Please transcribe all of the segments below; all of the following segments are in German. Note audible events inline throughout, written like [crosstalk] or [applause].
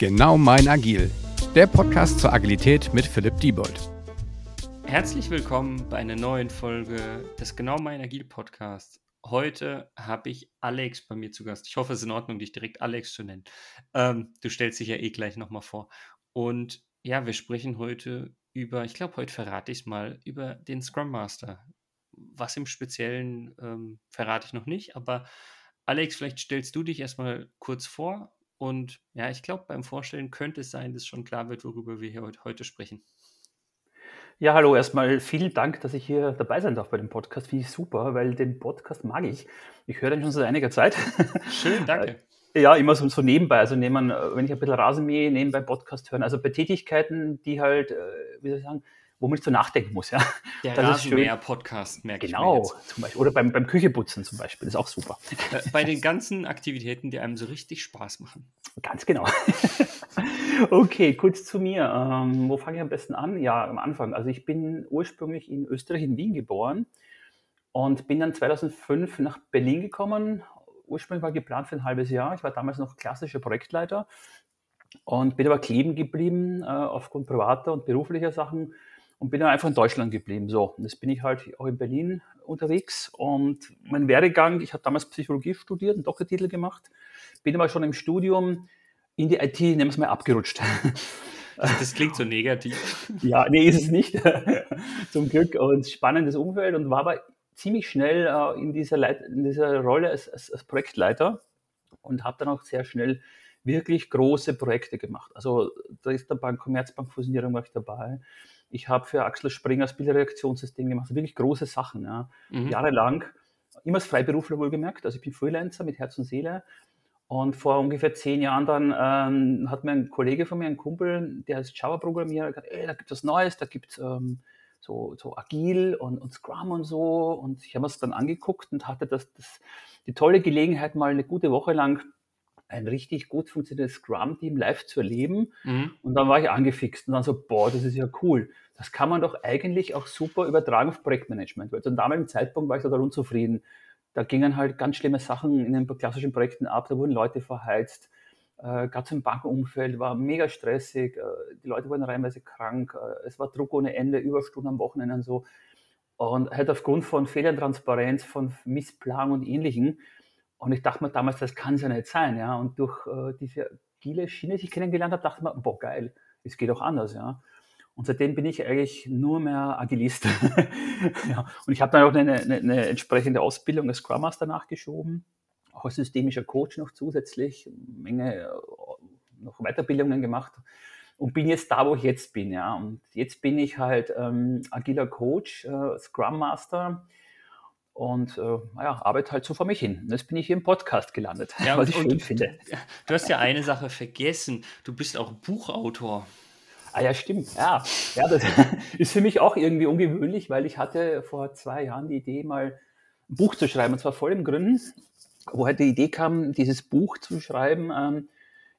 Genau mein Agil, der Podcast zur Agilität mit Philipp Diebold. Herzlich willkommen bei einer neuen Folge des Genau mein Agil Podcasts. Heute habe ich Alex bei mir zu Gast. Ich hoffe, es ist in Ordnung, dich direkt Alex zu nennen. Ähm, du stellst dich ja eh gleich nochmal vor. Und ja, wir sprechen heute über, ich glaube, heute verrate ich es mal, über den Scrum Master. Was im Speziellen ähm, verrate ich noch nicht, aber Alex, vielleicht stellst du dich erstmal kurz vor und ja, ich glaube, beim Vorstellen könnte es sein, dass schon klar wird, worüber wir hier heute sprechen. Ja, hallo, erstmal vielen Dank, dass ich hier dabei sein darf bei dem Podcast. Finde ich super, weil den Podcast mag ich. Ich höre den schon seit einiger Zeit. Schön, danke. [laughs] Ja, immer so, so nebenbei. Also nehmen, wenn ich ein bisschen Rasenmähe nebenbei Podcast hören. Also bei Tätigkeiten, die halt, äh, wie soll ich sagen, wo man nicht so nachdenken muss. Ja. Der Rasenmäher-Podcast, merke genau, ich Genau, zum Beispiel. Oder beim, beim Kücheputzen zum Beispiel, das ist auch super. Äh, bei den ganzen Aktivitäten, die einem so richtig Spaß machen. Ganz genau. [laughs] okay, kurz zu mir. Ähm, wo fange ich am besten an? Ja, am Anfang. Also ich bin ursprünglich in Österreich, in Wien geboren und bin dann 2005 nach Berlin gekommen. Ursprünglich war geplant für ein halbes Jahr. Ich war damals noch klassischer Projektleiter und bin aber kleben geblieben äh, aufgrund privater und beruflicher Sachen und bin dann einfach in Deutschland geblieben. So, und jetzt bin ich halt auch in Berlin unterwegs und mein Werdegang, ich habe damals Psychologie studiert, einen Doktortitel gemacht, bin aber schon im Studium in die IT, nehmen wir es mal, abgerutscht. Das klingt so negativ. [laughs] ja, nee, ist es nicht. [laughs] Zum Glück und spannendes Umfeld und war aber ziemlich schnell äh, in, dieser Leit in dieser Rolle als, als, als Projektleiter und habe dann auch sehr schnell wirklich große Projekte gemacht. Also da ist der Bank Commerzbank Fusionierung war ich dabei. Ich habe für Axel Springer das Bildreaktionssystem gemacht. Also wirklich große Sachen, ja. Mhm. Jahrelang. Immer als Freiberufler wohlgemerkt. Also ich bin Freelancer mit Herz und Seele. Und vor ungefähr zehn Jahren dann ähm, hat mir ein Kollege von mir, ein Kumpel, der ist Java-Programmierer, gesagt, ey, da gibt es was Neues, da gibt es ähm, so, so Agil und, und, Scrum und so. Und ich habe mir das dann angeguckt und hatte das, das, die tolle Gelegenheit, mal eine gute Woche lang ein richtig gut funktionierendes Scrum-Team live zu erleben. Mhm. Und dann war ich angefixt und dann so, boah, das ist ja cool. Das kann man doch eigentlich auch super übertragen auf Projektmanagement. Weil zum damaligen Zeitpunkt war ich total unzufrieden. Da gingen halt ganz schlimme Sachen in den klassischen Projekten ab, da wurden Leute verheizt. Äh, Gerade im Bankenumfeld war mega stressig, äh, die Leute wurden reinweise krank, äh, es war Druck ohne Ende, Überstunden am Wochenende und so. Und halt aufgrund von Fehlertransparenz, von Missplanung und Ähnlichem und ich dachte mir damals, das kann es ja nicht sein, ja. Und durch äh, diese agile Schiene, die ich kennengelernt habe, dachte ich mir, boah, geil, es geht auch anders, ja. Und seitdem bin ich eigentlich nur mehr Agilist. [laughs] ja. Und ich habe dann auch eine, eine, eine, entsprechende Ausbildung als Scrum Master nachgeschoben, auch als systemischer Coach noch zusätzlich, Menge äh, noch Weiterbildungen gemacht und bin jetzt da, wo ich jetzt bin, ja. Und jetzt bin ich halt ähm, agiler Coach, äh, Scrum Master und äh, naja, arbeite halt so vor mich hin. Jetzt bin ich hier im Podcast gelandet, ja, was ich schön finde. [laughs] Du hast ja eine Sache vergessen. Du bist auch Buchautor. Ah ja, stimmt. Ja, ja das [laughs] ist für mich auch irgendwie ungewöhnlich, weil ich hatte vor zwei Jahren die Idee, mal ein Buch zu schreiben. Und zwar voll im Gründen, woher die Idee kam, dieses Buch zu schreiben. Ähm,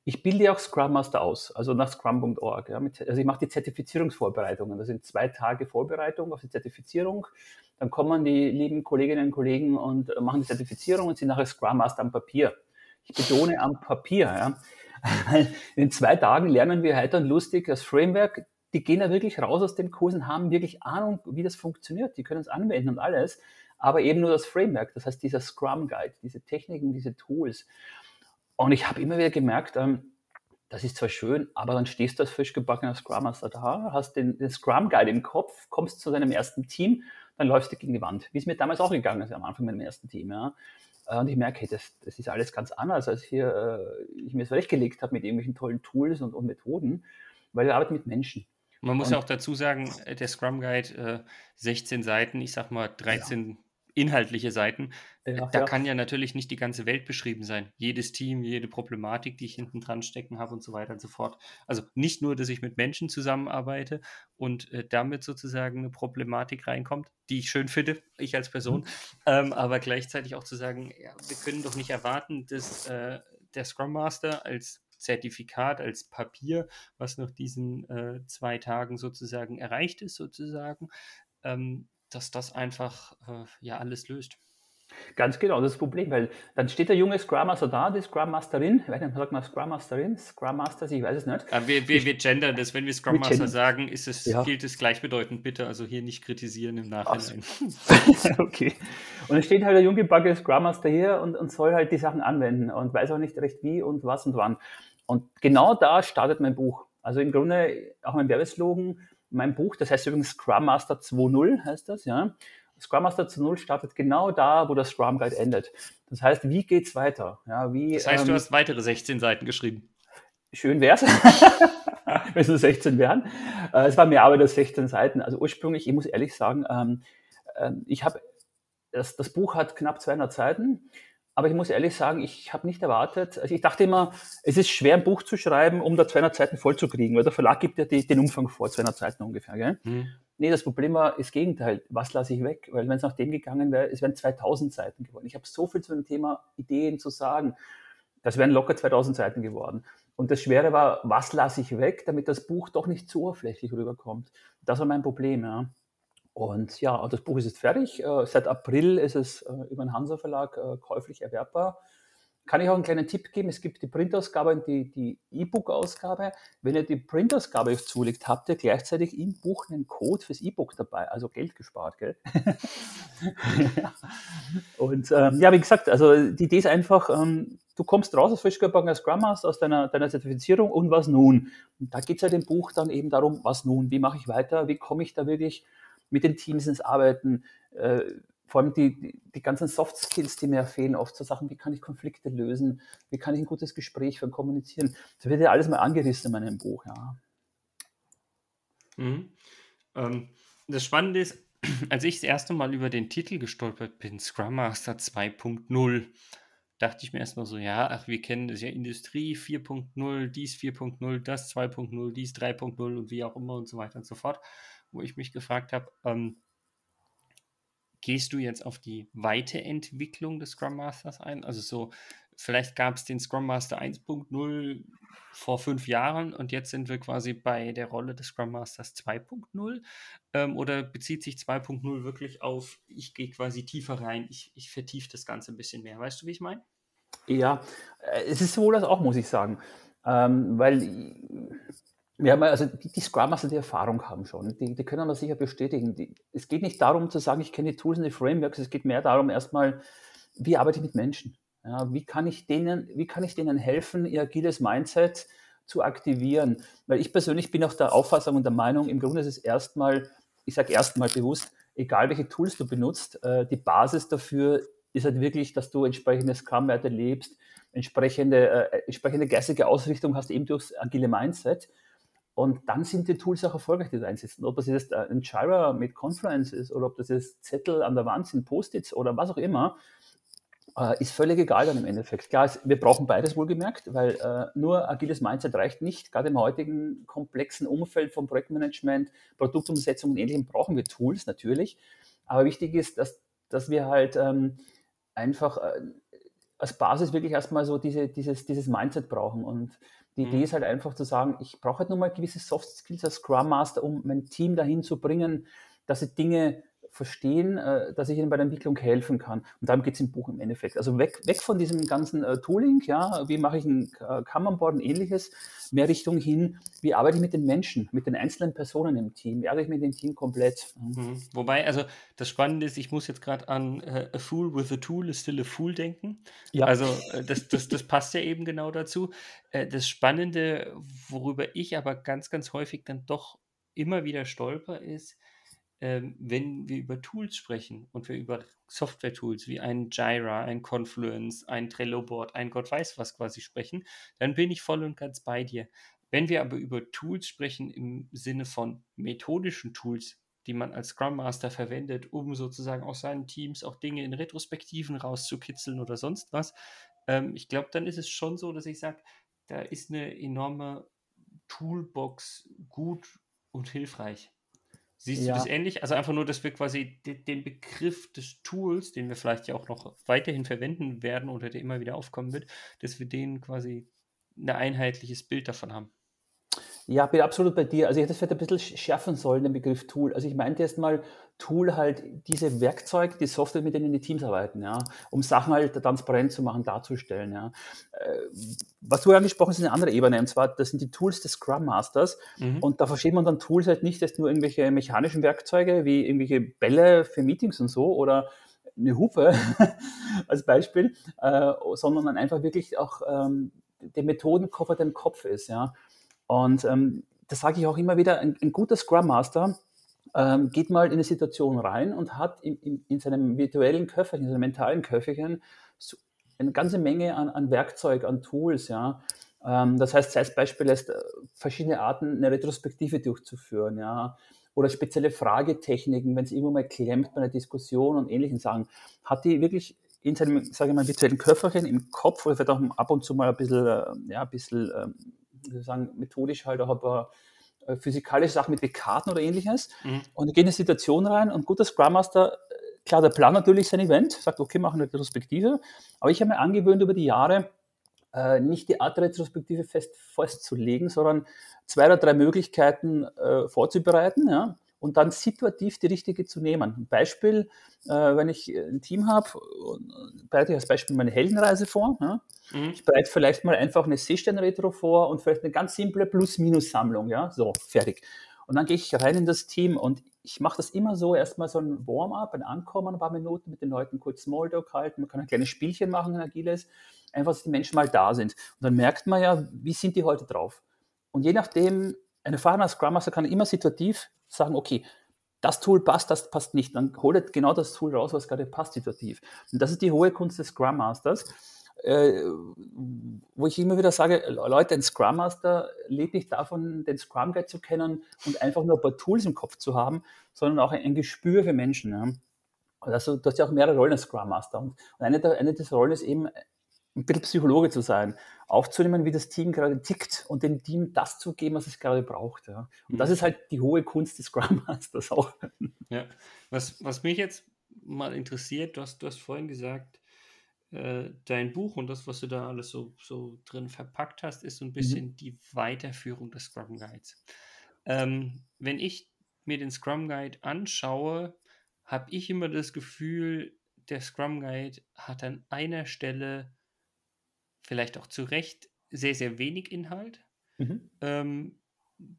ich bilde auch Scrum Master aus, also nach scrum.org. Ja, also ich mache die Zertifizierungsvorbereitungen. Das sind zwei Tage Vorbereitung auf die Zertifizierung. Dann kommen die lieben Kolleginnen und Kollegen und machen die Zertifizierung und sind nachher Scrum Master am Papier. Ich betone am Papier. Ja. [laughs] In zwei Tagen lernen wir heiter und lustig das Framework. Die gehen da wirklich raus aus dem Kurs und haben wirklich Ahnung, wie das funktioniert. Die können es anwenden und alles, aber eben nur das Framework. Das heißt, dieser Scrum Guide, diese Techniken, diese Tools. Und ich habe immer wieder gemerkt, ähm, das ist zwar schön, aber dann stehst du als frisch gebackener Scrum Master da, hast den, den Scrum Guide im Kopf, kommst zu deinem ersten Team, dann läufst du gegen die Wand. Wie es mir damals auch gegangen ist am Anfang mit dem ersten Team. Ja. Und ich merke, hey, das, das ist alles ganz anders, als hier äh, ich mir zurechtgelegt habe mit irgendwelchen tollen Tools und, und Methoden, weil wir arbeiten mit Menschen. Man muss und, ja auch dazu sagen, äh, der Scrum Guide, äh, 16 Seiten, ich sag mal 13 ja inhaltliche Seiten. Ja, da ja. kann ja natürlich nicht die ganze Welt beschrieben sein. Jedes Team, jede Problematik, die ich hinten dran stecken habe und so weiter und so fort. Also nicht nur, dass ich mit Menschen zusammenarbeite und äh, damit sozusagen eine Problematik reinkommt, die ich schön finde, ich als Person, mhm. ähm, aber gleichzeitig auch zu sagen, ja, wir können doch nicht erwarten, dass äh, der Scrum Master als Zertifikat, als Papier, was nach diesen äh, zwei Tagen sozusagen erreicht ist, sozusagen, ähm, dass das einfach äh, ja alles löst. Ganz genau, das ist das Problem, weil dann steht der junge Scrum Master da, die Scrum Masterin, ich weiß nicht, sagt man Scrum Masterin, Scrum Master, ich weiß es nicht. Aber wir, wir, wir gendern das, wenn wir Scrum Master sagen, ist es, ja. gilt es gleichbedeutend, bitte, also hier nicht kritisieren im Nachhinein. [laughs] okay. Und dann steht halt der junge Bugger Scrum Master hier und, und soll halt die Sachen anwenden und weiß auch nicht recht wie und was und wann. Und genau da startet mein Buch. Also im Grunde auch mein Werbeslogan, mein Buch, das heißt übrigens Scrum Master 2.0 heißt das, ja. Scrum Master zu Null startet genau da, wo das Scrum Guide endet. Das heißt, wie geht's weiter? Ja, wie, das heißt, ähm, du hast weitere 16 Seiten geschrieben. Schön wär's, [laughs] wenn es nur 16 wären. Äh, es war mehr aber das 16 Seiten. Also ursprünglich, ich muss ehrlich sagen, ähm, äh, ich habe das, das Buch hat knapp 200 Seiten. Aber ich muss ehrlich sagen, ich habe nicht erwartet, also ich dachte immer, es ist schwer, ein Buch zu schreiben, um da 200 Seiten voll zu kriegen, weil der Verlag gibt ja die, den Umfang vor, 200 Seiten ungefähr. Gell? Mhm. Nee, das Problem war das Gegenteil. Was lasse ich weg? Weil wenn es nach dem gegangen wäre, es wären 2000 Seiten geworden. Ich habe so viel zu dem Thema Ideen zu sagen. Das wären locker 2000 Seiten geworden. Und das Schwere war, was lasse ich weg, damit das Buch doch nicht zu oberflächlich rüberkommt. Das war mein Problem, ja. Und ja, das Buch ist jetzt fertig. Äh, seit April ist es äh, über den Hansa Verlag äh, käuflich erwerbbar. Kann ich auch einen kleinen Tipp geben? Es gibt die Printausgabe und die E-Book-Ausgabe. Wenn ihr die Printausgabe zulegt, habt ihr gleichzeitig im Buch einen Code fürs E-Book dabei, also Geld gespart, gell? [laughs] und ähm, ja, wie gesagt, also die Idee ist einfach, ähm, du kommst raus als frisch gebackener Scrum Master aus deiner, deiner Zertifizierung und was nun? Und da geht es ja dem Buch dann eben darum, was nun? Wie mache ich weiter? Wie komme ich da wirklich mit den Teams ins Arbeiten? Äh, vor allem die, die ganzen Soft Skills, die mir fehlen, oft so Sachen, wie kann ich Konflikte lösen, wie kann ich ein gutes Gespräch für Kommunizieren. Das wird ja alles mal angerissen in meinem Buch, ja. Mhm. Ähm, das Spannende ist, [clears throat] als ich das erste Mal über den Titel gestolpert bin, Scrum Master 2.0, dachte ich mir erstmal so, ja, ach, wir kennen das ja Industrie 4.0, dies 4.0, das 2.0, dies 3.0 und wie auch immer und so weiter und so fort, wo ich mich gefragt habe, ähm, gehst du jetzt auf die Weiterentwicklung des Scrum Masters ein? Also so, vielleicht gab es den Scrum Master 1.0 vor fünf Jahren und jetzt sind wir quasi bei der Rolle des Scrum Masters 2.0 ähm, oder bezieht sich 2.0 wirklich auf, ich gehe quasi tiefer rein, ich, ich vertiefe das Ganze ein bisschen mehr. Weißt du, wie ich meine? Ja, äh, es ist sowohl das auch, muss ich sagen. Ähm, weil wir haben also die, die Scrum Master, die Erfahrung haben schon, die, die können wir sicher bestätigen. Die, es geht nicht darum zu sagen, ich kenne die Tools und die Frameworks, es geht mehr darum, erstmal, wie arbeite ich mit Menschen? Ja, wie, kann ich denen, wie kann ich denen helfen, ihr agiles Mindset zu aktivieren? Weil ich persönlich bin auch der Auffassung und der Meinung, im Grunde ist es erstmal, ich sage erstmal bewusst, egal welche Tools du benutzt, äh, die Basis dafür ist halt wirklich, dass du entsprechende Scrum-Werte lebst, entsprechende, äh, entsprechende geistige Ausrichtung hast, eben durchs agile Mindset. Und dann sind die Tools auch erfolgreich, die du einsetzen. Ob das jetzt ein Jira mit Confluence ist oder ob das jetzt Zettel an der Wand sind, Post-its oder was auch immer, äh, ist völlig egal dann im Endeffekt. Klar, wir brauchen beides wohlgemerkt, weil äh, nur agiles Mindset reicht nicht. Gerade im heutigen komplexen Umfeld von Projektmanagement, Produktumsetzung und Ähnlichem brauchen wir Tools natürlich. Aber wichtig ist, dass, dass wir halt ähm, einfach äh, als Basis wirklich erstmal so diese, dieses, dieses Mindset brauchen. Und die Idee mhm. ist halt einfach zu sagen, ich brauche halt nur mal gewisse Soft Skills als Scrum Master, um mein Team dahin zu bringen, dass sie Dinge verstehen, äh, dass ich ihnen bei der Entwicklung helfen kann. Und darum geht es im Buch im Endeffekt. Also weg, weg von diesem ganzen äh, Tooling, ja, wie mache ich ein äh, Kanban-Board und ähnliches, mehr Richtung hin, wie arbeite ich mit den Menschen, mit den einzelnen Personen im Team, wie arbeite ich mit dem Team komplett. Mhm. Wobei, also das Spannende ist, ich muss jetzt gerade an äh, A Fool with a Tool is still a Fool denken. Ja. Also äh, das, das, das passt ja eben genau dazu. Äh, das Spannende, worüber ich aber ganz, ganz häufig dann doch immer wieder stolper, ist, ähm, wenn wir über Tools sprechen und wir über Software-Tools wie ein Jira, ein Confluence, ein Trello-Board, ein Gott weiß was quasi sprechen, dann bin ich voll und ganz bei dir. Wenn wir aber über Tools sprechen im Sinne von methodischen Tools, die man als Scrum Master verwendet, um sozusagen aus seinen Teams auch Dinge in Retrospektiven rauszukitzeln oder sonst was, ähm, ich glaube, dann ist es schon so, dass ich sage, da ist eine enorme Toolbox gut und hilfreich. Siehst ja. du das ähnlich? Also einfach nur, dass wir quasi den Begriff des Tools, den wir vielleicht ja auch noch weiterhin verwenden werden oder der immer wieder aufkommen wird, dass wir den quasi ein einheitliches Bild davon haben. Ja, bin absolut bei dir. Also ich hätte es vielleicht ein bisschen schärfen sollen, den Begriff Tool. Also ich meinte erst mal Tool halt diese Werkzeuge, die Software, mit denen die Teams arbeiten, ja, um Sachen halt transparent zu machen, darzustellen, ja. Äh, was du angesprochen hast, ist eine andere Ebene, und zwar, das sind die Tools des Scrum Masters. Mhm. Und da versteht man dann Tools halt nicht als nur irgendwelche mechanischen Werkzeuge, wie irgendwelche Bälle für Meetings und so, oder eine Hupe [laughs] als Beispiel, äh, sondern einfach wirklich auch ähm, der Methodenkoffer, der im Kopf ist, ja. Und ähm, das sage ich auch immer wieder, ein, ein guter Scrum Master ähm, geht mal in eine Situation rein und hat in, in, in seinem virtuellen Köfferchen, in seinem mentalen Köfferchen so eine ganze Menge an, an Werkzeug, an Tools, ja. Ähm, das heißt, als Beispiel lässt äh, verschiedene Arten, eine Retrospektive durchzuführen, ja. Oder spezielle Fragetechniken, wenn es irgendwo mal klemmt bei einer Diskussion und ähnlichen Sachen. Hat die wirklich in seinem, sage ich mal, virtuellen Köfferchen im Kopf oder vielleicht auch ab und zu mal ein bisschen, äh, ja, ein bisschen ähm, sozusagen methodisch halt auch ein paar äh, physikalische Sachen mit Karten oder ähnliches. Mhm. Und ich gehe in eine Situation rein und guter Scrum Master, äh, klar, der plant natürlich sein Event, sagt, okay, machen wir eine Retrospektive. Aber ich habe mir angewöhnt über die Jahre, äh, nicht die Art Retrospektive fest festzulegen, sondern zwei oder drei Möglichkeiten äh, vorzubereiten. Ja? Und dann situativ die richtige zu nehmen. Ein Beispiel, äh, wenn ich ein Team habe, bereite ich als Beispiel meine Heldenreise vor. Ja? Mhm. Ich bereite vielleicht mal einfach eine Seestern-Retro vor und vielleicht eine ganz simple Plus-Minus-Sammlung. Ja? So, fertig. Und dann gehe ich rein in das Team und ich mache das immer so, erstmal so ein Warm-up, ein Ankommen, ein paar Minuten mit den Leuten kurz Smalltalk halten. Man kann ein kleines Spielchen machen in Agiles, einfach, dass die Menschen mal da sind. Und dann merkt man ja, wie sind die heute drauf. Und je nachdem, ein erfahrener Scrum Master kann immer situativ sagen, okay, das Tool passt, das passt nicht. Dann holt genau das Tool raus, was gerade passt situativ. Und das ist die hohe Kunst des Scrum Masters, äh, wo ich immer wieder sage, Leute, ein Scrum Master lebt nicht davon, den Scrum Guide zu kennen und einfach nur ein paar Tools im Kopf zu haben, sondern auch ein, ein Gespür für Menschen. Ja. Also du hast ja auch mehrere Rollen als Scrum Master. Und eine, der, eine dieser Rollen ist eben, ein bisschen Psychologe zu sein, aufzunehmen, wie das Team gerade tickt und dem Team das zu geben, was es gerade braucht. Ja. Und mhm. das ist halt die hohe Kunst des Scrum Masters auch. Ja, was, was mich jetzt mal interessiert, du hast, du hast vorhin gesagt, äh, dein Buch und das, was du da alles so, so drin verpackt hast, ist so ein bisschen mhm. die Weiterführung des Scrum Guides. Ähm, wenn ich mir den Scrum Guide anschaue, habe ich immer das Gefühl, der Scrum Guide hat an einer Stelle vielleicht auch zu Recht sehr, sehr wenig Inhalt, mhm. ähm,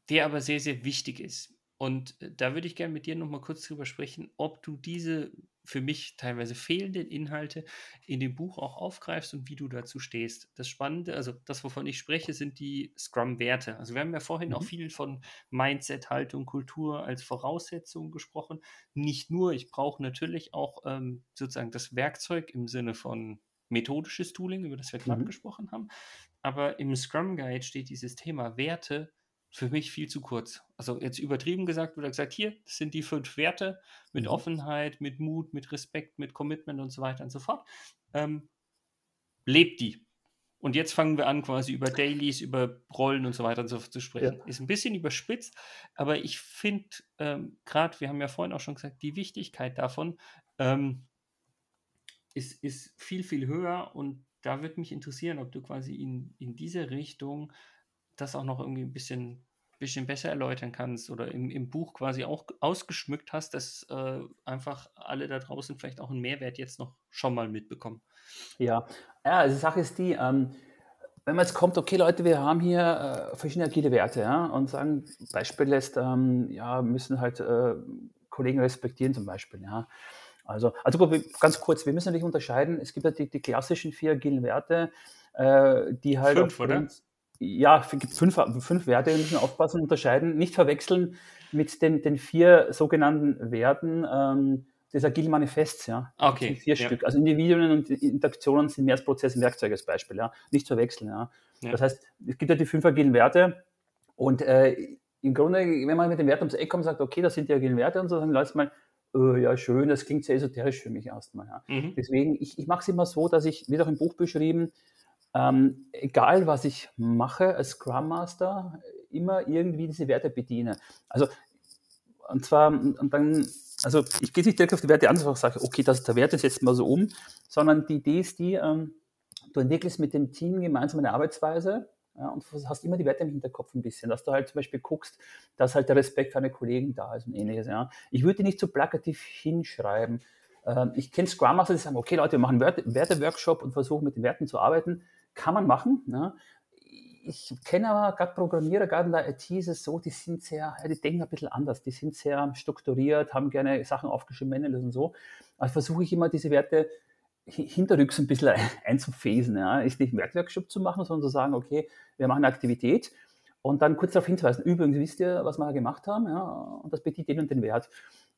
der aber sehr, sehr wichtig ist. Und äh, da würde ich gerne mit dir nochmal kurz drüber sprechen, ob du diese für mich teilweise fehlenden Inhalte in dem Buch auch aufgreifst und wie du dazu stehst. Das Spannende, also das, wovon ich spreche, sind die Scrum-Werte. Also wir haben ja vorhin mhm. auch viel von Mindset, Haltung, Kultur als Voraussetzung gesprochen. Nicht nur, ich brauche natürlich auch ähm, sozusagen das Werkzeug im Sinne von methodisches Tooling, über das wir gerade mhm. gesprochen haben. Aber im Scrum Guide steht dieses Thema Werte für mich viel zu kurz. Also jetzt übertrieben gesagt, wurde gesagt, hier, das sind die fünf Werte mit mhm. Offenheit, mit Mut, mit Respekt, mit Commitment und so weiter und so fort. Ähm, lebt die. Und jetzt fangen wir an, quasi über Dailies, über Rollen und so weiter und so fort zu sprechen. Ja. Ist ein bisschen überspitzt, aber ich finde, ähm, gerade, wir haben ja vorhin auch schon gesagt, die Wichtigkeit davon, ähm, ist, ist viel, viel höher und da würde mich interessieren, ob du quasi in, in diese Richtung das auch noch irgendwie ein bisschen, bisschen besser erläutern kannst oder im, im Buch quasi auch ausgeschmückt hast, dass äh, einfach alle da draußen vielleicht auch einen Mehrwert jetzt noch schon mal mitbekommen. Ja, ja also die Sache ist die, ähm, wenn man jetzt kommt, okay Leute, wir haben hier äh, verschiedene agile Werte ja, und sagen, Beispiel lässt, ähm, ja, müssen halt äh, Kollegen respektieren zum Beispiel, ja. Also, also ganz kurz, wir müssen natürlich unterscheiden. Es gibt ja die, die klassischen vier agilen Werte, äh, die halt. Fünf, oder? Ja, es gibt fünf, fünf Werte, wir müssen aufpassen und unterscheiden. Nicht verwechseln mit den, den vier sogenannten Werten ähm, des Agile Manifests. Ja. Okay. vier ja. Stück. Also Individuen und Interaktionen sind mehr als Prozess und Werkzeug als Beispiel. Ja. Nicht verwechseln. Ja. ja. Das heißt, es gibt ja die fünf agilen Werte und äh, im Grunde, wenn man mit dem Wert ums Eck kommt und sagt, okay, das sind die agilen Werte und so, dann läuft mal, äh, ja, schön, das klingt sehr esoterisch für mich erstmal. Ja. Mhm. Deswegen, ich, ich mache es immer so, dass ich, wie auch im Buch beschrieben, ähm, egal was ich mache als Scrum Master, immer irgendwie diese Werte bediene. Also, und zwar, und dann, also ich gehe nicht direkt auf die Werte an, sondern sage, okay, das ist der Wert, das setzt mal so um, sondern die Idee ist die, ähm, du entwickelst mit dem Team gemeinsam eine Arbeitsweise, Ja, und hast immer die Werte im Hinterkopf ein bisschen, dass du halt zum Beispiel guckst, dass halt der Respekt für deine Kollegen da ist und ähnliches. Ja. Ich würde die nicht so plakativ hinschreiben. Ähm, ich kenne Scrum Master, die sagen, okay Leute, wir machen Werte-Workshop und versuchen mit den Werten zu arbeiten. Kann man machen. Ja. Ich kenne aber gerade Programmierer, gerade in der IT ist es so, die sind sehr, die denken ein bisschen anders, die sind sehr strukturiert, haben gerne Sachen aufgeschrieben, Manuals und so. Also versuche ich immer diese Werte hinterrücks ein bisschen [laughs] einzufäsen. Ja. Ist nicht einen Wertworkshop zu machen, sondern zu sagen, okay, wir machen eine Aktivität und dann kurz darauf hinzuweisen, übrigens wisst ihr, was wir gemacht haben, ja, und das bedient den und den Wert.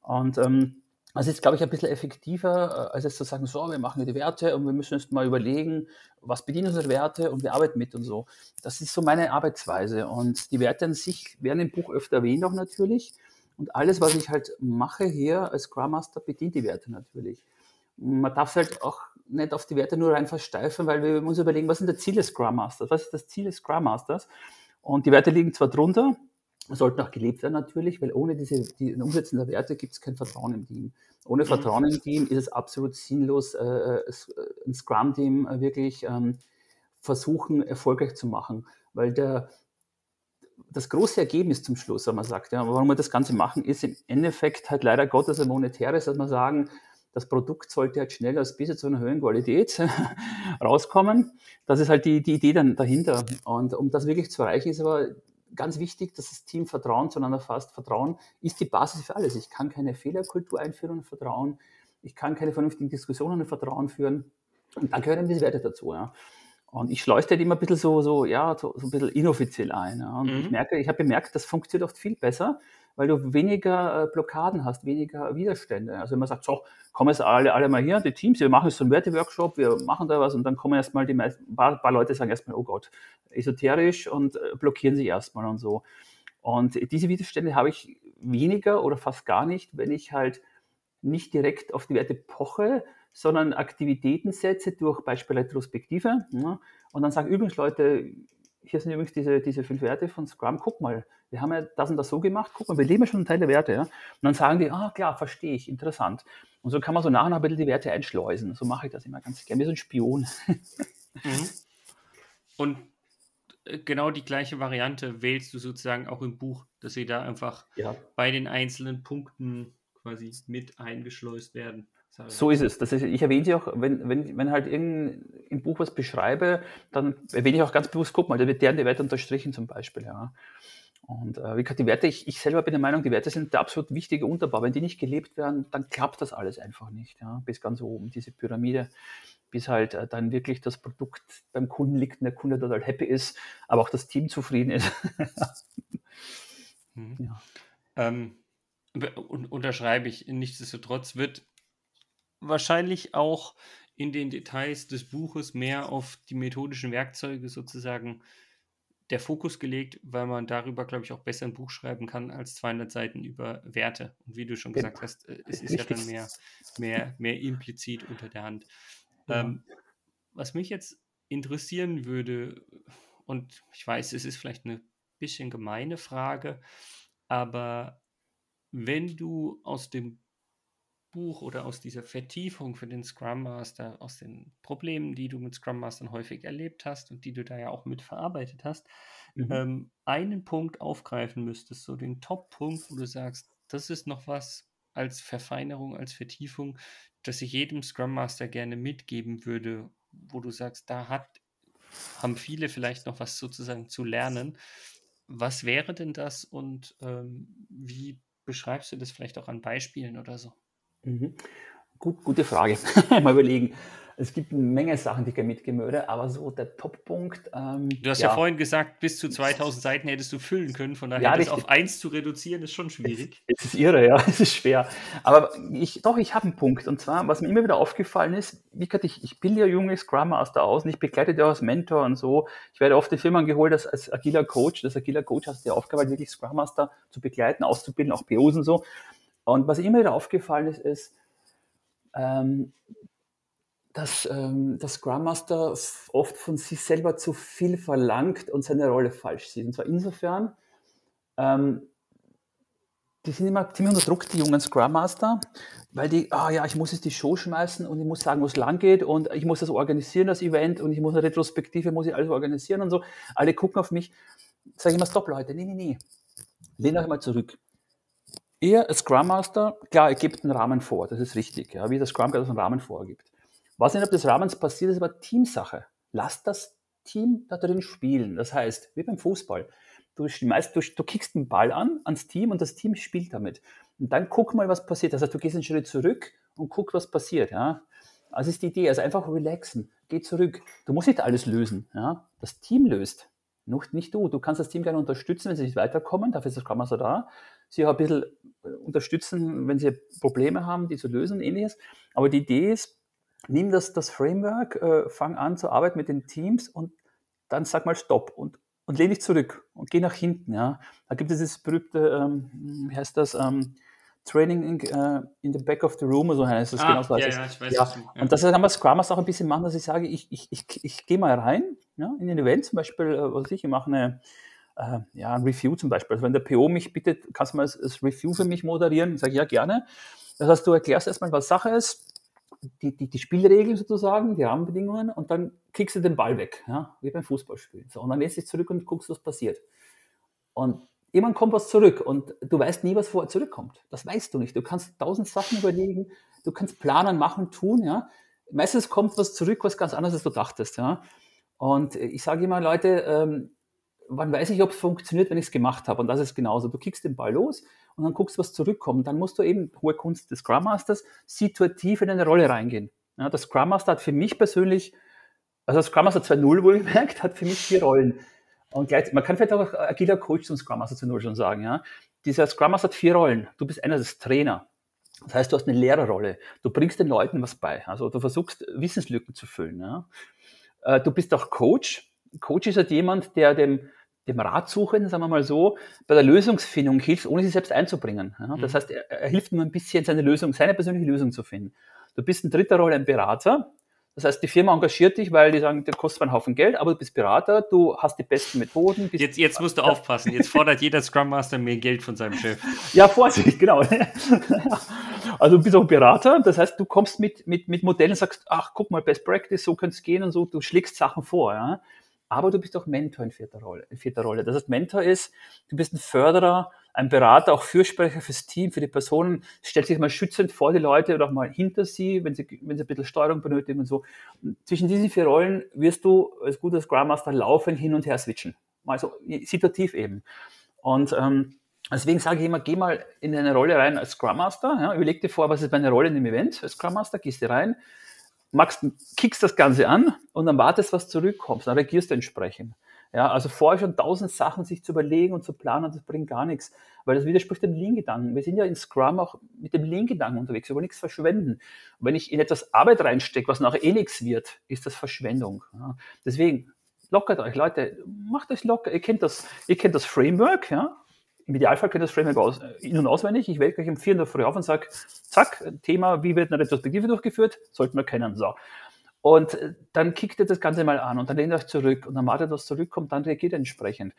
Und ähm, also ist, glaube ich, ein bisschen effektiver, äh, als jetzt zu sagen, so, wir machen die Werte und wir müssen jetzt mal überlegen, was bedienen unsere Werte und wir arbeiten mit und so. Das ist so meine Arbeitsweise. Und die Werte an sich werden im Buch öfter erwähnt auch natürlich. Und alles, was ich halt mache hier als Scrum Master, bedient die Werte natürlich man darf es halt auch nicht auf die Werte nur rein versteifen, weil wir uns überlegen, was sind die Ziele des Scrum Masters? Was ist das Ziel des Scrum Masters? Und die Werte liegen zwar drunter, sollten auch gelebt werden natürlich, weil ohne diese die Umsetzen der Werte gibt es kein Vertrauen im Team. Ohne mhm. Vertrauen im Team ist es absolut sinnlos, äh, äh ein Scrum-Team äh, wirklich ähm, versuchen, erfolgreich zu machen, weil der, das große Ergebnis zum Schluss, wenn man sagt, ja, warum wir das Ganze machen, ist im Endeffekt halt leider Gottes ein monetäres, dass man sagen, das Produkt sollte halt schnell als bis zu einer höheren Qualität [laughs] rauskommen. Das ist halt die, die Idee dann dahinter. Und um das wirklich zu erreichen, ist aber ganz wichtig, dass das Team Vertrauen zueinander fasst. Vertrauen ist die Basis für alles. Ich kann keine Fehlerkultur einführen und Vertrauen. Ich kann keine vernünftigen Diskussionen und Vertrauen führen. Und dann gehören diese Werte dazu. Ja. Und ich schleuse halt immer ein bisschen so, so, ja, so, so ein bisschen inoffiziell ein. Ja. Und mhm. ich merke, ich habe bemerkt, das funktioniert oft viel besser, weil du weniger äh, Blockaden hast, weniger Widerstände. Also wenn man sagt, so, kommen jetzt alle, alle mal hier, die Teams, wir machen jetzt so einen Werteworkshop, wir machen da was und dann kommen erstmal die meisten, paar, paar Leute sagen erstmal, oh Gott, esoterisch und äh, blockieren sich erstmal und so. Und diese Widerstände habe ich weniger oder fast gar nicht, wenn ich halt nicht direkt auf die Werte poche, sondern Aktivitäten setze durch Beispiel Retrospektive. Ja, und dann sage übrigens Leute, hier sind übrigens diese, diese fünf Werte von Scrum, guck mal, wir haben ja das und das so gemacht, guck mal, wir leben ja schon einen Teil der Werte. Ja? Und dann sagen die, ah klar, verstehe ich, interessant. Und so kann man so nach und nach ein bisschen die Werte einschleusen. So mache ich das immer ganz gerne, wie so ein Spion. [laughs] Mhm. Und äh, genau die gleiche Variante wählst du sozusagen auch im Buch, dass sie da einfach ja. bei den einzelnen Punkten quasi mit eingeschleust werden. So ist es. Das ist, ich erwähne sie auch, wenn, wenn, wenn halt irgend im Buch was beschreibe, dann erwähne ich auch ganz bewusst, guck mal, da wird der und die Werte unterstrichen zum Beispiel. Ja. Und äh, wie gesagt, die Werte, ich, ich selber bin der Meinung, die Werte sind der absolut wichtige Unterbau. Wenn die nicht gelebt werden, dann klappt das alles einfach nicht. Ja. Bis ganz oben, diese Pyramide, bis halt äh, dann wirklich das Produkt beim Kunden liegt und der Kunde total happy ist, aber auch das Team zufrieden ist. mhm. [laughs] ja. ähm, unterschreibe ich. Nichtsdestotrotz wird wahrscheinlich auch in den Details des Buches mehr auf die methodischen Werkzeuge sozusagen der Fokus gelegt, weil man darüber, glaube ich, auch besser ein Buch schreiben kann als 200 Seiten über Werte. Und wie du schon gesagt hast, äh, es ist ja dann mehr, mehr, mehr implizit unter der Hand. Ja. Ähm, was mich jetzt interessieren würde, und ich weiß, es ist vielleicht eine bisschen gemeine Frage, aber wenn du aus dem Buch oder aus dieser Vertiefung für den Scrum Master, aus den Problemen, die du mit Scrum Mastern häufig erlebt hast und die du da ja auch mit verarbeitet hast, mhm. ähm, einen Punkt aufgreifen müsstest, so den Top-Punkt, wo du sagst, das ist noch was als Verfeinerung, als Vertiefung, das ich jedem Scrum Master gerne mitgeben würde, wo du sagst, da hat, haben viele vielleicht noch was sozusagen zu lernen. Was wäre denn das und ähm, wie beschreibst du das vielleicht auch an Beispielen oder so? Mhm. Gut, gute Frage. [laughs] Mal überlegen. Es gibt eine Menge Sachen, die ich mitgeben würde, aber so der Top-Punkt. Ähm, du hast ja. ja. vorhin gesagt, bis zu 2000 Seiten hättest du füllen können, von daher ja, das auf eins zu reduzieren, ist schon schwierig. Es, es ist irre, ja, [laughs] es ist schwer. Aber ich, doch, ich habe einen Punkt. Und zwar, was mir immer wieder aufgefallen ist, wie gesagt, ich, ich bilde ja junge Scrum Master aus und ich begleite ja als Mentor und so. Ich werde oft in Firmen geholt als, als agiler Coach. Das agiler Coach hast die Aufgabe, wirklich Scrum Master zu begleiten, auszubilden, auch POs und so. Und was immer wieder aufgefallen ist, ist, ähm, dass ähm, der Scrum Master oft von sich selber zu viel verlangt und seine Rolle falsch sieht. Und zwar insofern, ähm, die sind immer ziemlich unter Druck, die jungen Scrum Master, weil die, ah ja, ich muss jetzt die Show schmeißen und ich muss sagen, wo es lang geht und ich muss das organisieren, das Event und ich muss eine Retrospektive, muss ich alles organisieren und so. Alle gucken auf mich, sage ich immer, stopp Leute, nee, nee, nee, lehnt euch mal zurück. Ihr als Scrum Master, klar, ihr gebt einen Rahmen vor, das ist richtig, ja, wie der Scrum Guide einen Rahmen vorgibt. Was innerhalb des Rahmens passiert, ist aber Teamsache. Lasst das Team da drin spielen. Das heißt, wie beim Fußball. Du, schmeißt, du, du kickst den Ball an ans Team und das Team spielt damit. Und dann guck mal, was passiert. Das heißt, du gehst einen Schritt zurück und guck, was passiert. Ja? Also ist die Idee, also einfach relaxen, geh zurück. Du musst nicht alles lösen. Ja? Das Team löst, nicht, nicht du. Du kannst das Team gerne unterstützen, wenn sie nicht weiterkommen. Dafür ist das Scrum Master da. Sie auch ein bisschen äh, unterstützen, wenn sie Probleme haben, die zu lösen und ähnliches. Aber die Idee ist, nimm das, das Framework, äh, fang an zu arbeiten mit den Teams und dann sag mal Stopp und und lehn dich zurück und geh nach hinten. Ja. Da gibt es dieses berühmte, ähm, wie heißt das, ähm, Training in, äh, in, the back of the room, so heißt es. Ah, genau so ja, ja, ich weiß ja. ja. Und das kann man Scrum Master auch ein bisschen machen, dass ich sage, ich, ich, ich, ich gehe mal rein ja, in ein Event, zum Beispiel, äh, was ich, ich mache eine, äh, ja, ein Review zum Beispiel. Also wenn der PO mich bittet, kannst du mal das, das Review für mich moderieren? Ich sage, ja, gerne. Das heißt, du erklärst erstmal, was Sache ist, die, die, die Spielregeln sozusagen, die Rahmenbedingungen und dann kriegst du den Ball weg, ja, wie beim Fußballspielen. So, und dann lässt dich zurück und guckst, was passiert. Und irgendwann kommt was zurück und du weißt nie, was vorher zurückkommt. Das weißt du nicht. Du kannst tausend Sachen überlegen, du kannst planen, machen, tun, ja. Meistens kommt was zurück, was ganz anderes, als du dachtest, ja. Und ich sage immer, Leute, ähm, wann weiß ich, ob es funktioniert, wenn ich es gemacht habe? Und das ist genauso. Du kickst den Ball los und dann guckst, was zurückkommt. Dann musst du eben, hohe Kunst des Scrum Masters, situativ in eine Rolle reingehen. Ja, das Scrum Master hat für mich persönlich, also das Scrum Master 2.0 wohlgemerkt, hat für mich vier Rollen. Und gleich, man kann vielleicht auch agiler Coach zum Scrum Master 2.0 schon sagen. Ja. Dieser Scrum Master hat vier Rollen. Du bist einer des Trainer. Das heißt, du hast eine Lehrerrolle. Du bringst den Leuten was bei. Also du versuchst, Wissenslücken zu füllen. Ja. Äh, du bist auch Coach. Coach ist halt jemand, der dem, dem Ratsuchenden, sagen wir mal so, bei der Lösungsfindung hilft, ohne sich selbst einzubringen. Ja, das mhm. heißt, er, er, hilft nur ein bisschen, seine Lösung, seine persönliche Lösung zu finden. Du bist in dritter Rolle ein Berater. Das heißt, die Firma engagiert dich, weil die sagen, der kostet einen Haufen Geld, aber du bist Berater, du hast die besten Methoden. Jetzt, jetzt musst du aufpassen, jetzt fordert jeder Scrum Master mehr Geld von seinem Chef. [laughs] Ja, Vorsicht, genau. [laughs] Also du bist auch Berater, das heißt, du kommst mit, mit, mit Modellen und sagst, ach, guck mal, Best Practice, so könnte es gehen und so, du schlägst Sachen vor. Ja? Aber du bist auch Mentor in vierter Rolle. In vierter Rolle. Das heißt, Mentor ist, du bist ein Förderer, ein Berater, auch Fürsprecher fürs Team, für die Personen, stellt sich mal schützend vor die Leute oder auch mal hinter sie, wenn sie, wenn sie ein bisschen Steuerung benötigen und so. Zwischen diesen vier Rollen wirst du als guter Scrum Master laufen, hin und her switchen. Also situativ eben. Und ähm, deswegen sage ich immer, geh mal in eine Rolle rein als Scrum Master. Ja, überleg dir vor, was ist meine Rolle in dem Event als Scrum Master, gehst du rein, machst, kickst das Ganze an und dann wartest, was zurückkommt, dann reagierst du entsprechend. Ja, also vorher schon tausend Sachen sich zu überlegen und zu planen, das bringt gar nichts, weil das widerspricht dem Lean-Gedanken. Wir sind ja in Scrum auch mit dem Lean-Gedanken unterwegs, wir wollen nichts verschwenden. Und wenn ich in etwas Arbeit reinstecke, was nachher eh nichts wird, ist das Verschwendung. Ja. Deswegen, lockert euch, Leute, macht euch locker. Ihr kennt das, ihr kennt das Framework, ja, im Idealfall kennt das Framework aus, in- und auswendig. Ich wähle gleich um 4 in der Früh auf und sage, zack, Thema, wie wird eine Retrospektive durchgeführt? Sollten wir kennen. So. Und äh, dann kickt ihr das Ganze mal an und dann lehnt ihr euch zurück und dann wartet, was zurückkommt, dann reagiert ihr entsprechend.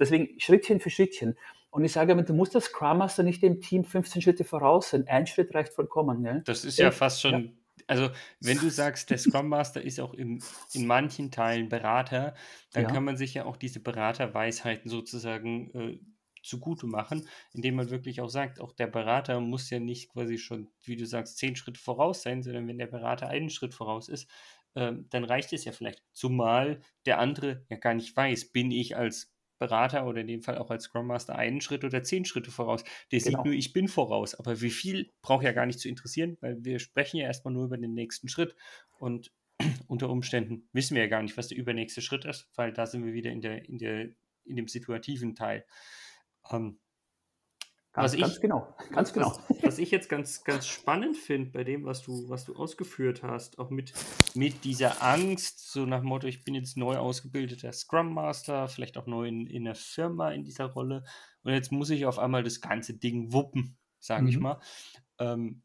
Deswegen Schrittchen für Schrittchen. Und ich sage, du musst das Scrum Master nicht dem Team 15 Schritte voraus sein. Ein Schritt reicht vollkommen. Gell? Das ist ja fast schon, ja. also wenn du sagst, der Scrum Master ist auch im, in manchen Teilen Berater, dann ja. kann man sich ja auch diese Beraterweisheiten sozusagen äh, zugute machen, indem man wirklich auch sagt, auch der Berater muss ja nicht quasi schon, wie du sagst, zehn Schritte voraus sein, sondern wenn der Berater einen Schritt voraus ist, ähm, dann reicht es ja vielleicht. Zumal der andere ja gar nicht weiß, bin ich als Berater oder in dem Fall auch als Scrum Master einen Schritt oder zehn Schritte voraus. Der genau. sieht nur, ich bin voraus. Aber wie viel braucht ja gar nicht zu interessieren, weil wir sprechen ja erstmal nur über den nächsten Schritt. Und [clears throat] unter Umständen wissen wir ja gar nicht, was der übernächste Schritt ist, weil da sind wir wieder in der, in der, in dem situativen Teil. Ähm, ganz, ich, ganz genau, ganz genau. Was, was, ich jetzt ganz, ganz spannend finde bei dem, was du, was du ausgeführt hast, auch mit, mit dieser Angst, so nach dem Motto, ich bin jetzt neu ausgebildeter Scrum Master, vielleicht auch neu in, in der Firma in dieser Rolle und jetzt muss ich auf einmal das ganze Ding wuppen, sage mhm. ich mal. Ähm,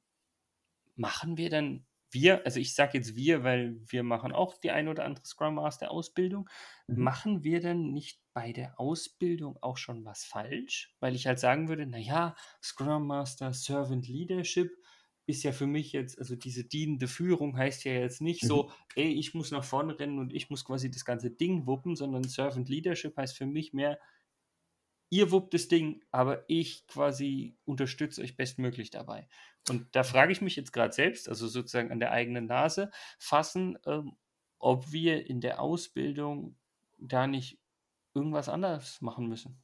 machen wir dann wir, also ich sage jetzt wir, weil wir machen auch die ein oder andere Scrum Master Ausbildung. Mhm. Machen wir denn nicht bei der Ausbildung auch schon was falsch? Weil ich halt sagen würde, naja, Scrum Master, Servant Leadership ist ja für mich jetzt, also diese dienende Führung heißt ja jetzt nicht mhm. so, ey, ich muss nach vorne rennen und ich muss quasi das ganze Ding wuppen, sondern Servant Leadership heißt für mich mehr, ihr wuppt das Ding, aber ich quasi unterstütze euch bestmöglich dabei. Und da frage ich mich jetzt gerade selbst, also sozusagen an der eigenen Nase fassen, ähm, ob wir in der Ausbildung da nicht irgendwas anders machen müssen.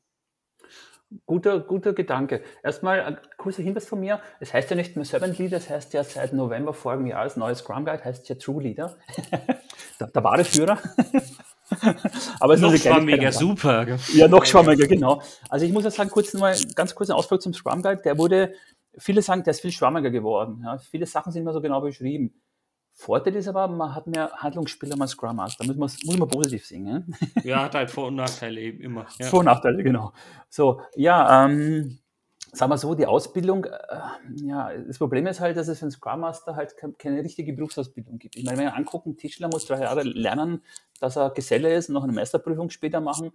Guter, guter Gedanke. Erstmal ein kurzer Hinweis von mir. Es heißt ja nicht mehr Servant Leader, es heißt ja seit November vorigen Jahres neues Scrum Guide, heißt ja True Leader. der, der wahre Führer. [laughs] Aber es noch ist schwammiger, super. Ja, noch schwammiger, genau. Also ich muss ja sagen, kurz mal ganz kurz ein Ausflug zum Scrum Guide. Der wurde, viele sagen, der ist viel schwammiger geworden. Ja, viele Sachen sind immer so genau beschrieben. Vorteil ist aber, man hat mehr Handlungsspieler als Scrum Master. Da muss man, muss man positiv sehen. Ja, hat halt Vor- und Nachteile eben immer. Ja. Vor- und Nachteile, genau. So, ja, ähm, sagen wir so, die Ausbildung, äh, ja, das Problem ist halt, dass es für einen Scrum Master halt keine richtige Berufsausbildung gibt. Ich meine, wenn wir angucken, Tischler muss drei Jahre lernen, dass er Geselle ist und noch eine Meisterprüfung später machen.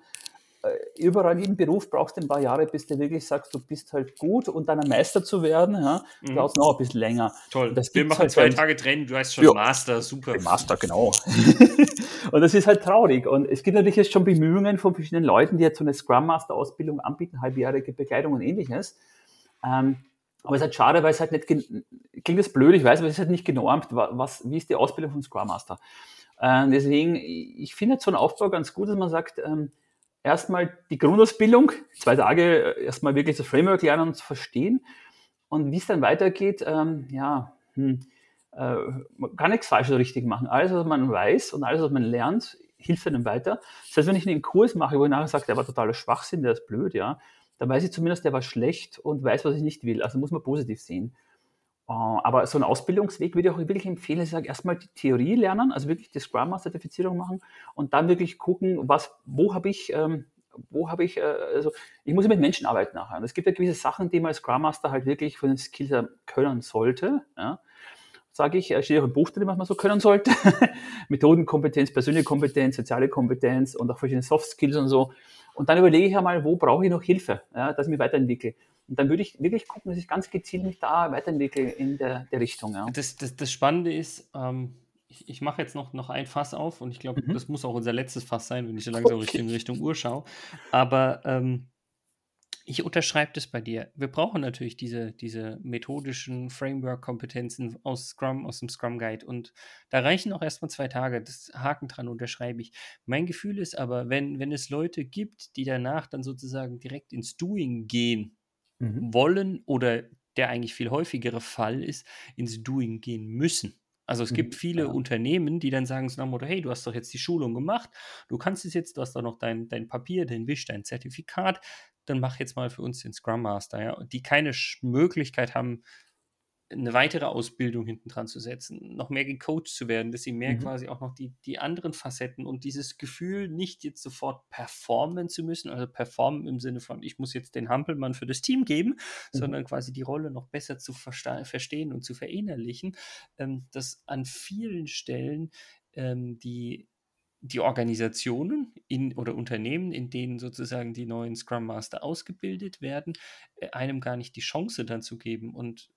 Äh, überall in jedem Beruf brauchst du ein paar Jahre, bis du wirklich sagst, du bist halt gut und dann ein Meister zu werden, ja, mhm. brauchst noch ein bisschen länger. Toll. Das Wir machen halt zwei Tage Training, du heißt schon ja, Master, super. Master, genau. [laughs] und das ist halt traurig. Und es gibt natürlich jetzt schon Bemühungen von verschiedenen Leuten, die jetzt so eine Scrum Master Ausbildung anbieten, halbjährige Bekleidung und ähnliches. Ähm, aber es ist halt schade, weil es halt nicht, klingt das blöd, ich weiß, aber es ist halt nicht genormt, was, wie ist die Ausbildung von Scrum Master. Äh, deswegen, ich finde so einen Aufbau ganz gut, dass man sagt, ähm, erstmal die Grundausbildung, zwei Tage äh, erstmal wirklich das Framework lernen und zu verstehen. Und wie es dann weitergeht, ähm, ja, hm, äh, man kann nichts falsch oder richtig machen. Alles, was man weiß und alles, was man lernt, hilft einem weiter. Das heißt, wenn ich einen Kurs mache, wo ich nachher sage, der war totaler Schwachsinn, der ist blöd, ja, dann weiß ich zumindest, der war schlecht und weiß, was ich nicht will. Also muss man positiv sehen. Äh, aber so einen Ausbildungsweg würde ich auch wirklich empfehlen. Ich sage erstmal die Theorie lernen, also wirklich die Scrum Master Zertifizierung machen und dann wirklich gucken, was, wo habe ich, ähm, wo habe ich, äh, also ich muss mit Menschen arbeiten nachher. Und es gibt ja gewisse Sachen, die man als Scrum Master halt wirklich von den Skills können sollte. Ja. Sage ich, steht auch im Buch drin, was man so können sollte. [laughs] Methodenkompetenz, persönliche Kompetenz, soziale Kompetenz und auch verschiedene Soft Skills und so. Und dann überlege ich einmal, wo brauche ich noch Hilfe, ja, dass ich mich weiterentwickle. Und dann würde ich wirklich gucken, dass ich ganz gezielt mich da weiterentwickle in der, der Richtung. Ja. Das, das, das Spannende ist, ähm, ich, ich mache jetzt noch, noch ein Fass auf und ich glaube, mhm. das muss auch unser letztes Fass sein, wenn ich so [laughs] langsam okay. Richtung, Richtung Uhr schaue. Aber ähm, ich unterschreibe das bei dir. Wir brauchen natürlich diese, diese methodischen Framework-Kompetenzen aus Scrum, aus dem Scrum Guide. Und da reichen auch erstmal zwei Tage. Das Haken dran unterschreibe ich. Mein Gefühl ist aber, wenn, wenn es Leute gibt, die danach dann sozusagen direkt ins Doing gehen, mhm. wollen oder der eigentlich viel häufigere Fall ist, ins Doing gehen müssen. Also es gibt mhm, viele ja. Unternehmen, die dann sagen so nach dem Motto, hey, du hast doch jetzt die Schulung gemacht, du kannst es jetzt, du hast doch noch dein, dein Papier, dein Wisch, dein Zertifikat, dann mach jetzt mal für uns den Scrum Master, ja, und die keine Möglichkeit haben, eine weitere Ausbildung hinten dran zu setzen, noch mehr gecoacht zu werden, dass sie mehr mhm. quasi auch noch die, die anderen Facetten und dieses Gefühl, nicht jetzt sofort performen zu müssen, also performen im Sinne von, ich muss jetzt den Hampelmann für das Team geben, mhm. sondern quasi die Rolle noch besser zu verstehen und zu verinnerlichen, ähm, dass an vielen Stellen ähm, die die Organisationen in, oder Unternehmen, in denen sozusagen die neuen Scrum Master ausgebildet werden, äh, einem gar nicht die Chance dann zu geben. Und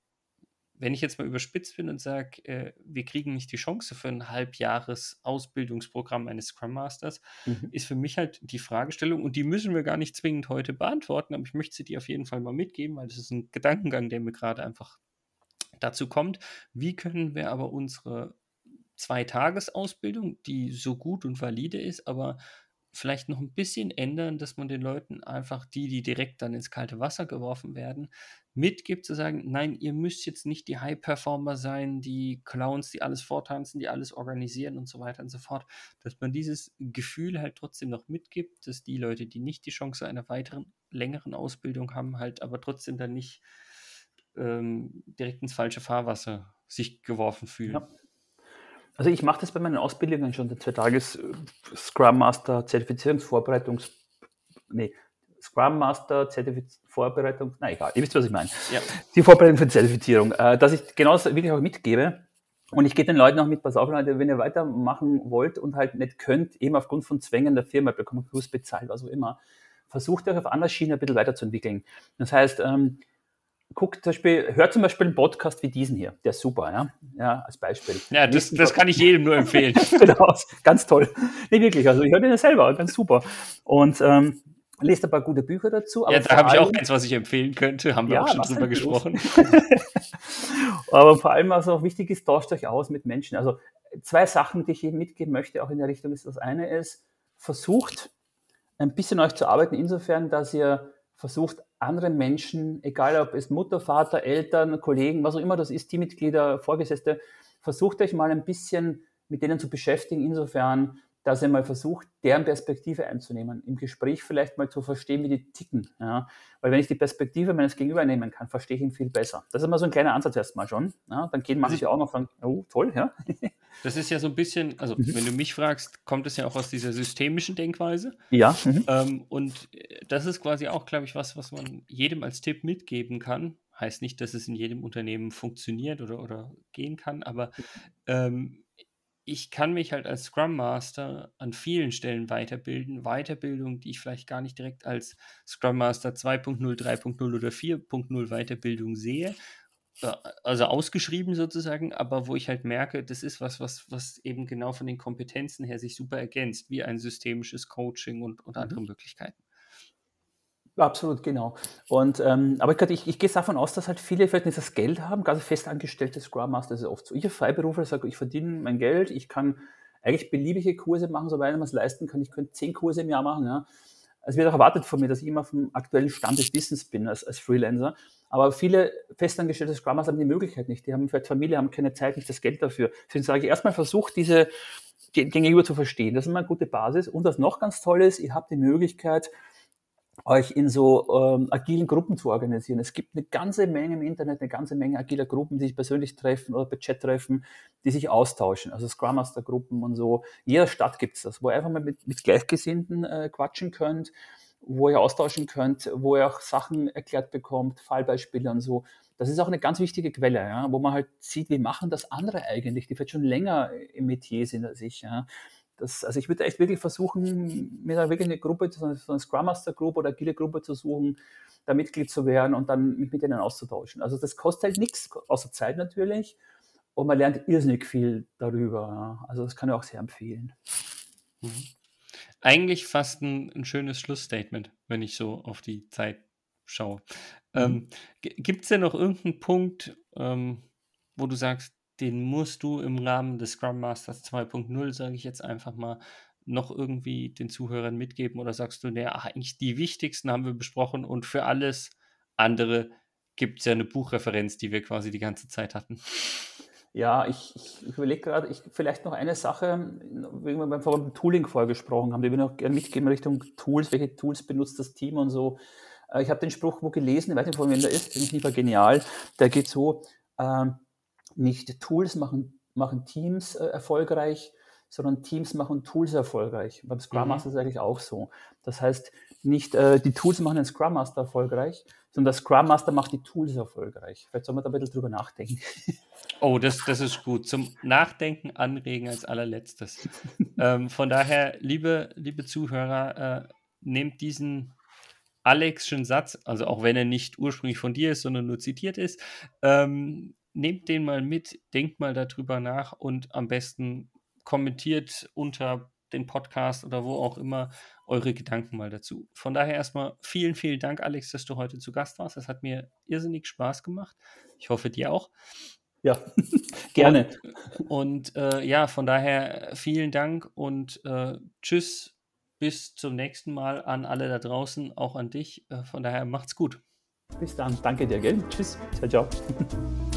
wenn ich jetzt mal überspitzt bin und sage, äh, wir kriegen nicht die Chance für ein halbjahres Ausbildungsprogramm eines Scrum Masters, mhm. ist für mich halt die Fragestellung, und die müssen wir gar nicht zwingend heute beantworten, aber ich möchte sie dir auf jeden Fall mal mitgeben, weil das ist ein Gedankengang, der mir gerade einfach dazu kommt. Wie können wir aber unsere Zwei-Tages-Ausbildung, die so gut und valide ist, aber vielleicht noch ein bisschen ändern, dass man den Leuten einfach die, die direkt dann ins kalte Wasser geworfen werden, mitgibt, zu sagen, nein, ihr müsst jetzt nicht die High-Performer sein, die Clowns, die alles vortanzen, die alles organisieren und so weiter und so fort, dass man dieses Gefühl halt trotzdem noch mitgibt, dass die Leute, die nicht die Chance einer weiteren, längeren Ausbildung haben, halt aber trotzdem dann nicht ähm, direkt ins falsche Fahrwasser sich geworfen fühlen. Ja. Also ich mache das bei meinen Ausbildungen schon, der zwei Tages äh, Scrum Master Zertifizierungsvorbereitungs... Nee, Scrum Master Zertifizierungsvorbereitung... Na egal, ihr wisst, was ich meine. Ja. Die Vorbereitung für Zertifizierung. Äh, dass ich genau das wirklich auch mitgebe, Und ich gebe den Leuten auch mit, pass auf, Leute, wenn ihr weitermachen wollt und halt nicht könnt, eben aufgrund von Zwängen der Firma, bekommt Kurs bezahlt, was auch immer, versucht euch auf anderer Schiene ein bisschen weiterzuentwickeln. Das heißt, ähm, guckt zum Beispiel, hört zum Beispiel einen Podcast wie diesen hier, der ist super, ja, ja als Beispiel. Ja, das, das kann ich jedem nur empfehlen. [laughs] genau, ganz toll. Nee, wirklich, also ich höre den ja selber, ganz super. Und ähm, lest ein paar gute Bücher dazu. ja, da habe ich auch eins, was ich empfehlen könnte, haben wir ja, auch schon drüber gesprochen. [laughs] aber vor allem, was auch wichtig ist, tauscht euch aus mit Menschen. Also zwei Sachen, die ich Ihnen mitgeben möchte, auch in der Richtung ist, das eine ist, versucht ein bisschen euch zu arbeiten, insofern, dass ihr versucht, andere Menschen, egal ob es Mutter, Vater, Eltern, Kollegen, was auch immer das ist, Teammitglieder, Vorgesetzte, versucht euch mal ein bisschen mit denen zu beschäftigen, insofern, dass ihr mal versucht, deren Perspektive einzunehmen, im Gespräch vielleicht mal zu verstehen, wie die ticken. Ja? Weil wenn ich die Perspektive meines Gegenüber nehmen kann, verstehe ich ihn viel besser. Das ist immer so ein kleiner Ansatz erstmal schon. Ja? Dann gehen manche auch noch sagen, oh, toll, ja. [laughs] Das ist ja so ein bisschen, also mhm. wenn du mich fragst, kommt es ja auch aus dieser systemischen Denkweise. Ja. Mhm. Ähm, und das ist quasi auch, glaube ich, was, was man jedem als Tipp mitgeben kann. Heißt nicht, dass es in jedem Unternehmen funktioniert oder, oder gehen kann, aber ähm, ich kann mich halt als Scrum Master an vielen Stellen weiterbilden. Weiterbildung, die ich vielleicht gar nicht direkt als Scrum Master 2.0, 3.0 oder 4.0 Weiterbildung sehe. Äh, also ausgeschrieben sozusagen, aber wo ich halt merke, das ist was, was, was eben genau von den Kompetenzen her sich super ergänzt, wie ein systemisches Coaching und, und andere mhm. Möglichkeiten. Absolut, genau. Und, ähm, aber ich, ich, ich gehe davon aus, dass halt viele vielleicht nicht das Geld haben, ganz festangestellte Scrum Master ist oft so. Ich als Freiberufler sage, ich verdiene mein Geld, ich kann eigentlich beliebige Kurse machen, soweit man es leisten kann. Ich könnte zehn Kurse im Jahr machen. Ja. Es wird auch erwartet von mir, dass ich immer vom aktuellen Stand des Wissens bin als, als Freelancer. Aber viele festangestellte Scrum Master haben die Möglichkeit nicht. Die haben vielleicht Familie, haben keine Zeit, nicht das Geld dafür. Deswegen sage ich erstmal, versucht diese gegenüber zu verstehen. Das ist immer eine gute Basis. Und was noch ganz toll ist, ihr habt die Möglichkeit, euch in so ähm, agilen Gruppen zu organisieren. Es gibt eine ganze Menge im Internet, eine ganze Menge agiler Gruppen, die sich persönlich treffen oder per Chat treffen, die sich austauschen. Also Scrum Master Gruppen und so. In jeder Stadt gibt's das, wo ihr einfach mal mit, mit Gleichgesinnten äh, quatschen könnt, wo ihr austauschen könnt, wo ihr auch Sachen erklärt bekommt, Fallbeispiele und so. Das ist auch eine ganz wichtige Quelle, ja, wo man halt sieht, wie machen das andere eigentlich, die vielleicht schon länger im Metier sind als ich. Ja das, also ich würde echt wirklich versuchen, mir da wirklich eine Gruppe, so eine Scrum Master Group oder agile Gruppe zu suchen, da Mitglied zu werden und dann mich mit denen auszutauschen. Also das kostet halt nichts, außer Zeit natürlich. Und man lernt irrsinnig viel darüber. Also das kann ich auch sehr empfehlen. Mhm. Eigentlich fast ein, ein, schönes Schlussstatement, wenn ich so auf die Zeit schaue. Mhm. Ähm, Gibt es denn noch irgendeinen Punkt, ähm, wo du sagst, den musst du im Rahmen des Scrum Masters 2.0, sage ich jetzt einfach mal, noch irgendwie den Zuhörern mitgeben oder sagst du, naja, eigentlich die wichtigsten haben wir besprochen und für alles andere gibt es ja eine Buchreferenz, die wir quasi die ganze Zeit hatten. Ja, ich, ich, überlege gerade, ich, vielleicht noch eine Sache, wie wir beim, beim Tooling vorgesprochen haben, die wir noch gerne mitgeben Richtung Tools, welche Tools benutzt das Team und so. Äh, ich habe den Spruch wo gelesen, ich weiß nicht, von wem der ist, den ich nicht genial. Der geht so, ähm, nicht Tools machen, machen Teams äh, erfolgreich, sondern Teams machen Tools erfolgreich. Beim Scrum mhm. Master ist es eigentlich auch so. Das heißt, nicht äh, die Tools machen den Scrum Master erfolgreich, sondern der Scrum Master macht die Tools erfolgreich. Vielleicht soll man da ein bisschen drüber nachdenken. [laughs] Oh, das, das ist gut. Zum Nachdenken anregen als allerletztes. ähm, von daher, liebe, liebe Zuhörer, äh, nehmt diesen Alexschen Satz, also auch wenn er nicht ursprünglich von dir ist, sondern nur zitiert ist, ähm, nehmt den mal mit, denkt mal darüber nach und am besten kommentiert unter den Podcast oder wo auch immer eure Gedanken mal dazu. Von daher erstmal vielen, vielen Dank, Alex, dass du heute zu Gast warst. Das hat mir irrsinnig Spaß gemacht. Ich hoffe, dir auch. Ja, [laughs] gerne. Und, und äh, ja, von daher vielen Dank und äh, tschüss. Bis zum nächsten Mal an alle da draußen, auch an dich. Äh, von daher macht's gut. Bis dann. Danke dir, gell? Tschüss. Ciao, ciao. [laughs]